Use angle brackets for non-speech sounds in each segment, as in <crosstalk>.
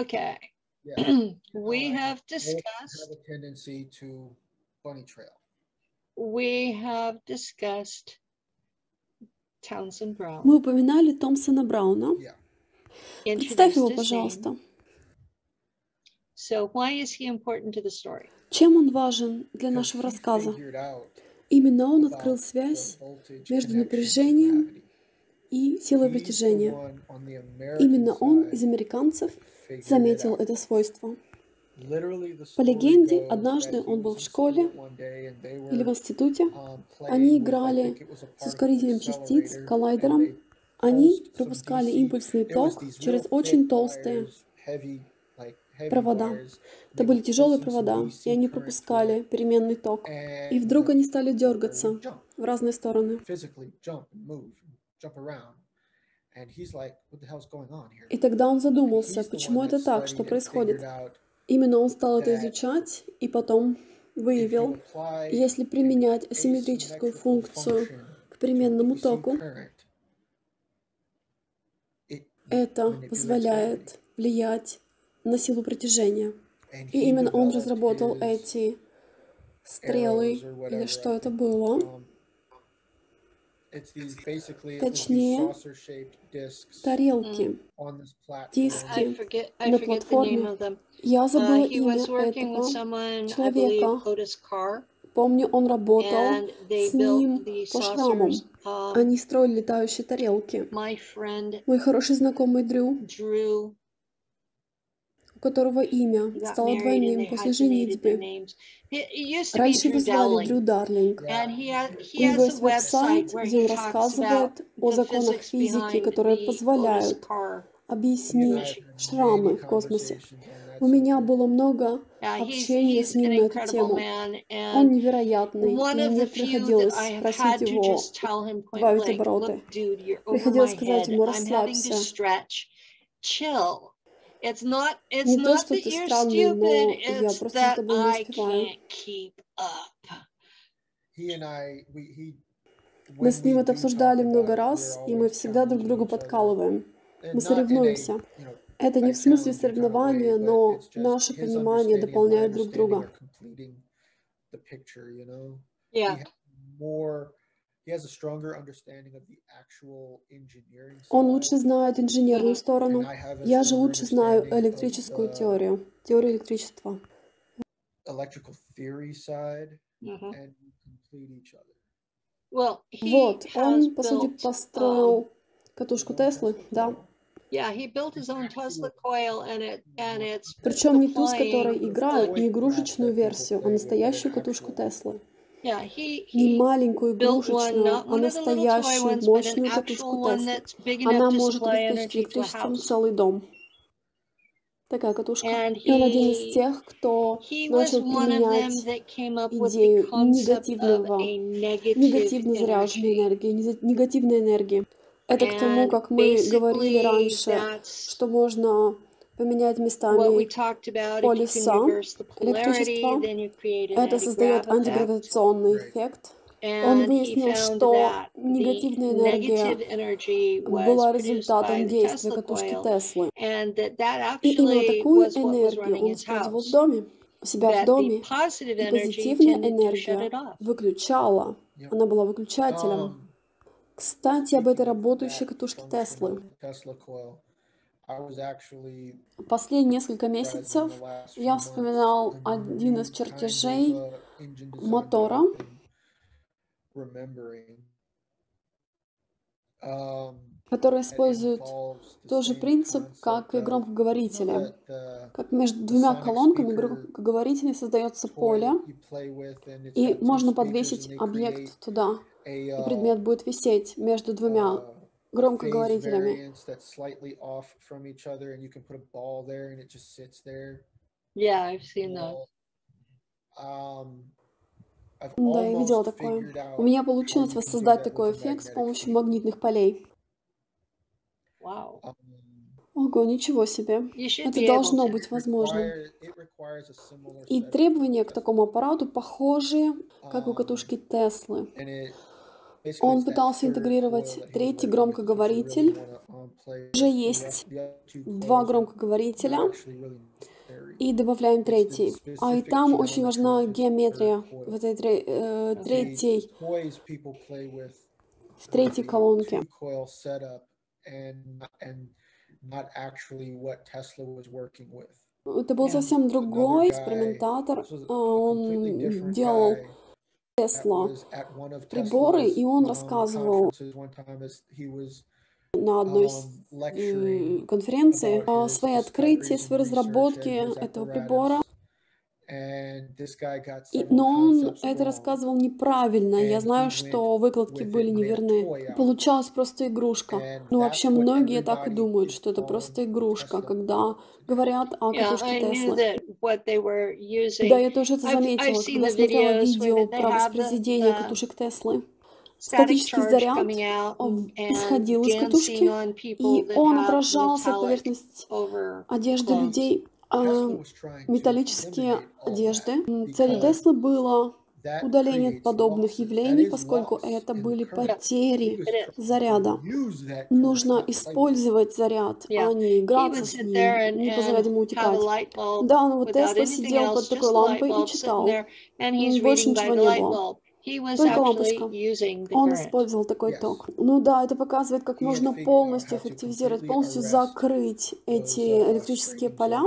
Okay. Yeah. we Uh, have discussed have a tendency to bunny trail. we have discussed Townsend Brown. Мы упоминали Томпсона Брауна. Yeah. Представь его, пожалуйста. So why is he important to the story? Чем он важен для нашего рассказа? Именно он открыл связь между напряжением и силой притяжения. Именно он из американцев заметил это свойство. По легенде, однажды он был в школе или в институте. um, Они играли с ускорителем частиц, коллайдером. Они пропускали импульсный ток через очень толстые провода. Это были тяжелые провода, и они пропускали переменный ток. И вдруг они стали дергаться в разные стороны. И тогда он задумался, почему это так, что происходит. Именно он стал это изучать и потом выявил, если применять асимметрическую функцию к переменному току, это позволяет влиять на силу притяжения. И именно он разработал эти стрелы, или что это было. um, it's these basically it was these Точнее, saucer-shaped discs тарелки, on this platform. диски I forget I на forget the name платформе. of them. Я Uh, забыла he имя was working with этого someone, I believe, человека. Помню, он работал с ним по шрамам. Um, Они строили летающие тарелки. my friend Мой хороший знакомый Дрю, у которого имя стало двойным после женитьбы. Раньше его звали Дрю Дарлинг. У него есть веб-сайт, где он рассказывает о законах физики, которые позволяют объяснить шрамы в космосе. У меня было много общения с ним на эту тему. Он невероятный, и мне приходилось I have просить had to его добавить обороты. Приходилось сказать ему, расслабься. It's not it's Не то, not что that ты you're странный, но stupid, я it's просто that тобой не I успеваю. can't keep up. He and I, we, he, Мы с ним это обсуждали много раз, и мы всегда друг друга подкалываем. Мы соревнуемся. Это не в смысле соревнования, но наше понимание дополняет друг друга. Yeah. Он лучше знает инженерную сторону. and I have a Я же stronger лучше знаю understanding of электрическую the теорию, теорию электричества. Mhm. Вот, has он, по сути, um, построил катушку Теслы, да. Причем не ту, с которой играют, не игрушечную версию, а настоящую катушку actual Теслы. Не маленькую игрушечную, а настоящую мощную катушку big Она может обеспечить электричеством целый дом. Такая катушка. И он один из тех, кто начал применять идею негативного, негативно заряженной энергии, негативной энергии. Это к тому, как мы говорили раньше, что можно поменять местами полюса электричества. Это создает антигравитационный эффект. Он выяснил, что негативная энергия была результатом действия катушки Теслы. И именно такую энергию он использовал в доме, у себя в доме. И позитивная энергия выключала. Она была выключателем. Um, Кстати, об этой работающей катушке Теслы. Последние несколько месяцев я вспоминал один из чертежей мотора. Um, который использует тот же принцип, как и громкоговорители. the, Как между двумя колонками громкоговорителей создается поле, и можно подвесить объект туда, и uh, предмет будет висеть между двумя uh, громкоговорителями. variance that's slightly off from each other, and you can put a ball there, and it just sits there. Yeah, I've seen um, I've Да, я видела такое. У меня получилось воссоздать that такой эффект с помощью магнитных полей. Wow. Um, Ого, ничего себе. Это должно быть similar И требования к такому аппарату похожие, как у Um, катушки Теслы. Он пытался интегрировать третий громкоговоритель. um, Уже есть два громкоговорителя и добавляем третий. А и там очень важна геометрия в этой э, третьей, в третьей колонке. Это был совсем другой экспериментатор. а, Он делал Тесла приборы, и он um, рассказывал на одной из um, lecturing м, конференции about о his своей открытии, discoveries своей and research разработке and his этого прибора. И- но он это рассказывал неправильно. Я знаю, что выкладки были неверны. Получалась просто игрушка. Ну, вообще, многие так и думают, что это просто игрушка, когда говорят о катушке Теслы. Да, я тоже это заметила, когда смотрела видео про воспроизведение катушек Теслы. Статический заряд исходил из катушки, и он отражался поверхность over одежды людей. А, металлические одежды. Целью Теслы было удаление подобных явлений, поскольку это были потери заряда. Нужно использовать заряд, а не играться с ним, не позволять ему утекать. Да, ну вот Тесла сидел под такой лампой и читал. Больше ничего не было. Только the Он использовал такой Yes. ток. Ну да, это показывает, как можно полностью эффективизировать, полностью закрыть эти электрические поля,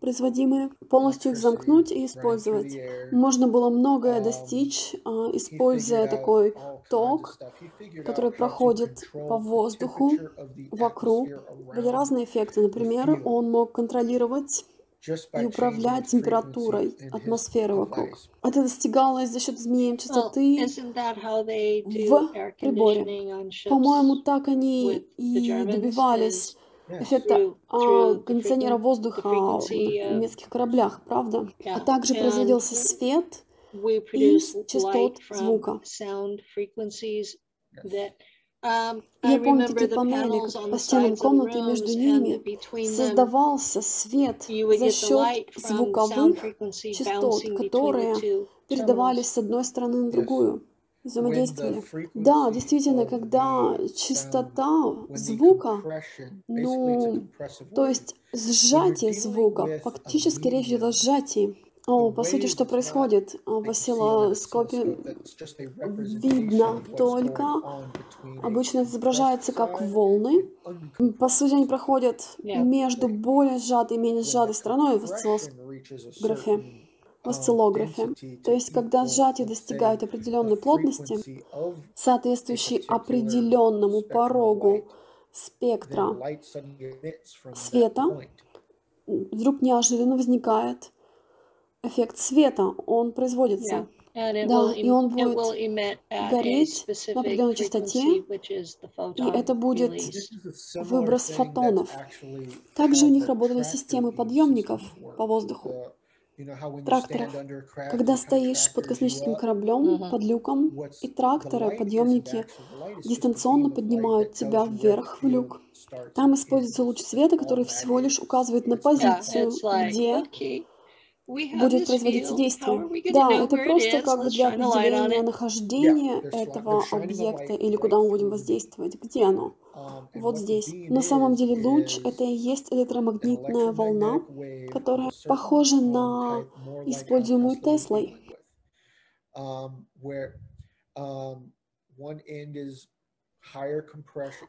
производимые, полностью их замкнуть и использовать. Можно было многое Um, достичь, а, используя такой ток, который проходит по воздуху вокруг. Были разные эффекты. Например, он мог контролировать и управлять температурой атмосферы вокруг. Это достигалось за счет изменения частоты. в приборе. По-моему, так они и добивались эффекта а, кондиционера воздуха в немецких кораблях, правда? А также производился свет produce частот звука. Um, Я помню такие панели, как по стенам комнаты, и между ними создавался свет за счет звуковых частот, которые передавались с одной стороны на другую, взаимодействовали. Да, действительно, когда частота звука, ну, то есть сжатие звука, фактически речь идет о сжатии. О, по сути, что not происходит а, в осциллоскопе, видно только, обычно это изображается как волны. По сути, они проходят между более сжатой и менее сжатой стороной в осциллографе. В um, осциллографе. То есть, когда сжатие достигает определенной плотности, соответствующей определенному порогу спектра, света, вдруг неожиданно возникает эффект света, он производится. It Да, и он будет гореть на определенной частоте, и это будет выброс фотонов. Также у них работали системы подъемников по воздуху, тракторов. Когда стоишь под космическим кораблем, Мгм. под люком, и тракторы, подъемники дистанционно поднимают тебя вверх в люк. Там используется луч света, который всего лишь указывает на Yeah, позицию, it's like, где будет производиться. How действие. Да, это просто как бы для определения нахождения этого объекта или куда мы будем воздействовать. Где оно? Um, Вот здесь. На самом деле луч это и есть электромагнитная волна, которая похожа um, на используемую Теслой. Um, um,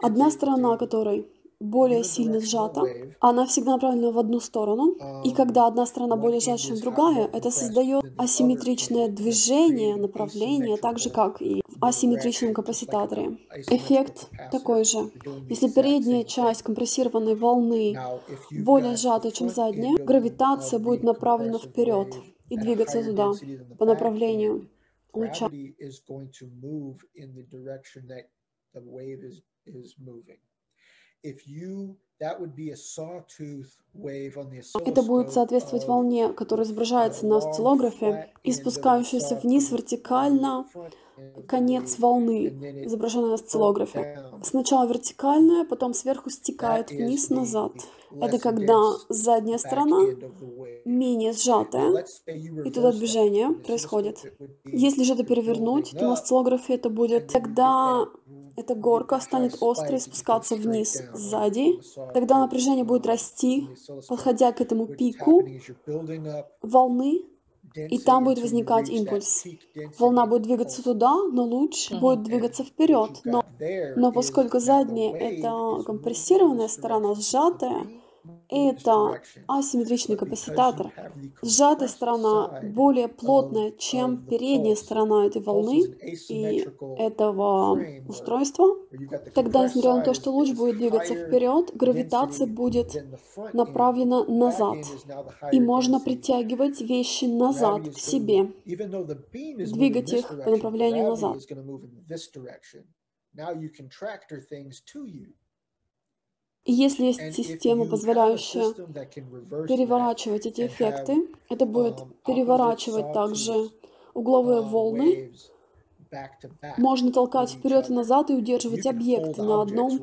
Одна сторона которой более сильно сжата, она всегда направлена в одну сторону, и Um, когда одна сторона более сжата, чем другая, это создает асимметричное движение, направление, так же как и в асимметричном капацитаторе. Эффект такой же. Если передняя часть компрессированной волны более сжатая, чем задняя, гравитация будет направлена вперед и двигаться туда по направлению луча. Это будет соответствовать волне, которая изображается на осциллографе, и спускающаяся вниз вертикально конец волны, изображенный на осциллографе. Сначала вертикальная, потом сверху стекает вниз назад. Это когда задняя сторона менее сжатое, и тогда движение происходит. Если же это перевернуть, то на осциллографе это будет, тогда эта горка станет острой спускаться вниз сзади, тогда напряжение будет расти, подходя к этому пику волны, и там будет возникать импульс. Волна будет двигаться туда, но луч будет двигаться вперед. Но, но поскольку задняя — это компрессированная сторона, сжатая, это асимметричный капацитатор. Сжатая сторона более плотная, чем передняя сторона этой волны и этого устройства. Тогда, несмотря на то, что луч будет двигаться вперед, гравитация будет направлена назад. И можно притягивать вещи назад к себе, двигать их по направлению назад. И если есть система, позволяющая переворачивать эти эффекты, это будет переворачивать также угловые волны. Можно толкать вперед и назад и удерживать объекты на одном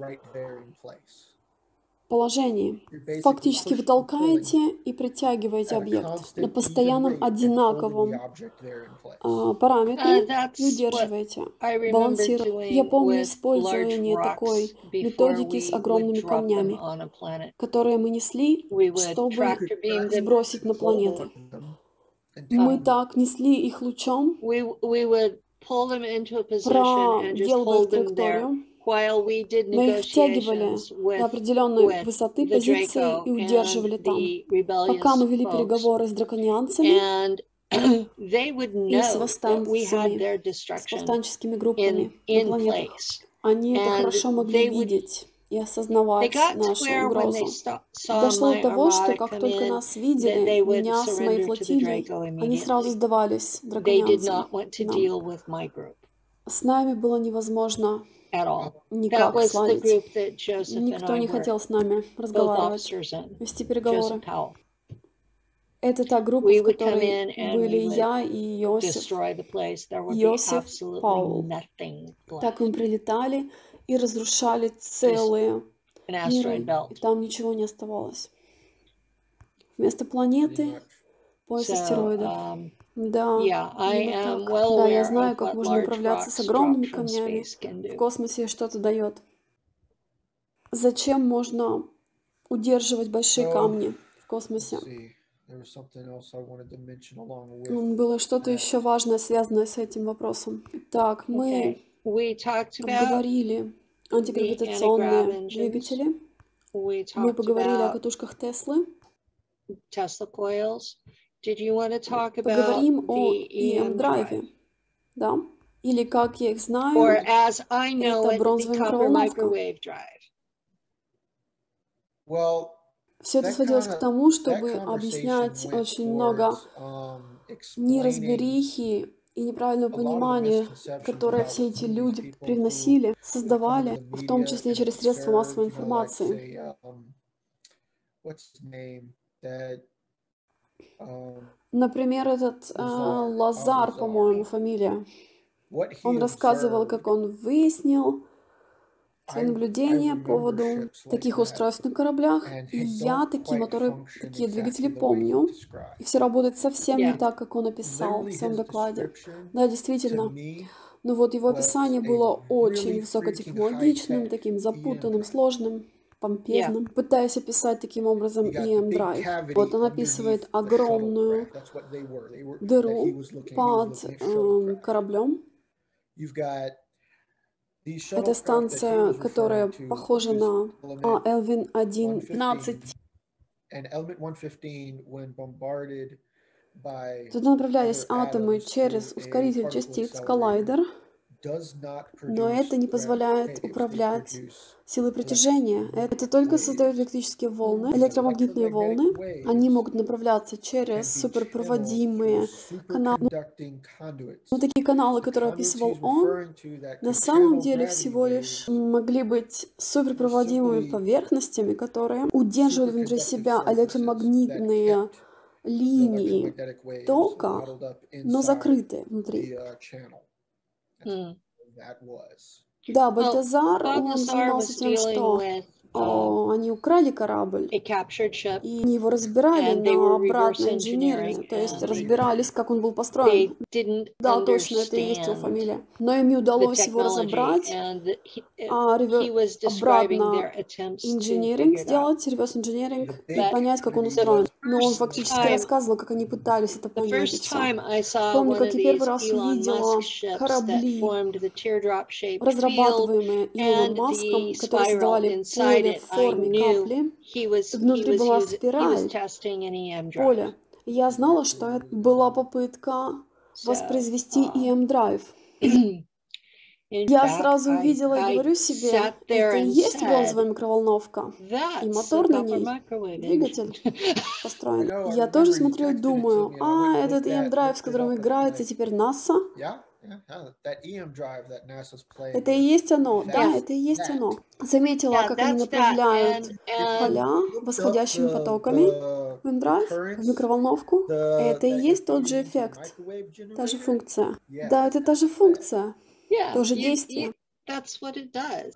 положении. Фактически вы толкаете и притягиваете объект на постоянном одинаковом а, параметре и удерживаете, балансируете. Я помню использование такой методики с огромными камнями, которые мы несли, чтобы сбросить на планеты. Мы так несли их лучом, проделывая траекторию, мы их втягивали до определенной высоты позиции и удерживали там, пока мы вели переговоры с драконианцами <clears throat> и с восстанцами, с повстанческими группами на планетах. Они это хорошо могли видеть и осознавать нашу угрозу. Дошло до того, что как только нас видели, меня с моей флотилией, они сразу сдавались драконианцам. С нами было невозможно никак сладить. Никто не хотел с нами разговаривать, вести переговоры. Это та группа, в которой были я и Иосиф. Иосиф Паул. Так мы прилетали и разрушали целые миры, и там ничего не оставалось. Вместо планеты пояс астероидов. Да, именно так. да, я знаю, как можно управляться с огромными камнями. В космосе что-то дает. Зачем можно удерживать большие камни в космосе? Было что-то еще важное, связанное с этим вопросом. Так, мы обговорили антигравитационные двигатели. Мы поговорили о катушках Теслы. Поговорим о EM-драйве, да? Или, как я их знаю, это бронзовая микроволновка. Все это сводилось к тому, чтобы объяснять очень много um, неразберихи и неправильного понимания, которое все эти люди привносили, создавали, в том числе через средства массовой информации. Например, этот э, Лазар, по-моему, фамилия. Он рассказывал, как он выяснил свои наблюдения по поводу таких устройств на кораблях. И я такие моторы, такие двигатели помню. И все работает совсем не так, как он описал в своем докладе. Да, действительно. Но вот его описание было очень высокотехнологичным, таким запутанным, сложным помпезным, пытаясь описать таким образом EM Drive. Вот он описывает огромную дыру под э, кораблем. Это станция, которая похожа на а, Элвин 1.15. Туда направлялись атомы через ускоритель частиц коллайдер, но это не позволяет управлять силой притяжения. Это только создает электрические волны, электромагнитные волны. Они могут направляться через суперпроводимые каналы. Но такие каналы, которые описывал он, на самом деле всего лишь могли быть суперпроводимыми поверхностями, которые удерживают внутри себя электромагнитные линии тока, но закрытые внутри. Да, Бальтазар, он занимался тем, что о, они украли корабль, и они его разбирали на обратное engineering то есть разбирались, как он был построен. Да, точно, это и есть его фамилия. Но им не удалось его разобрать, а he реве- was describing обратно out. сделать, реверс инжиниринг, и понять, как он устроен. Но он фактически рассказывал, как они пытались это понять Помню, как я первый раз увидела корабли, разрабатываемые Илоном Маском, которые создавали it, в форме капли, Внутри была спираль. И Я знала, что это была попытка воспроизвести um, EM-драйв. <clears throat> Я сразу увидела и говорю себе, это и есть бронзовая микроволновка. И мотор на ней, двигатель <laughs> построен. Я тоже смотрю и думаю, а, этот EM-драйв, с которым играется теперь НАСА, Yeah, yeah, yeah, that EM drive that NASA's playing. это и есть оно, да, это и есть оно. Заметила, как они направляют поля восходящими потоками в EM-драйв, в микроволновку. Это и есть тот же эффект, та же функция. Да, это та же функция, то же действие. that's what it does.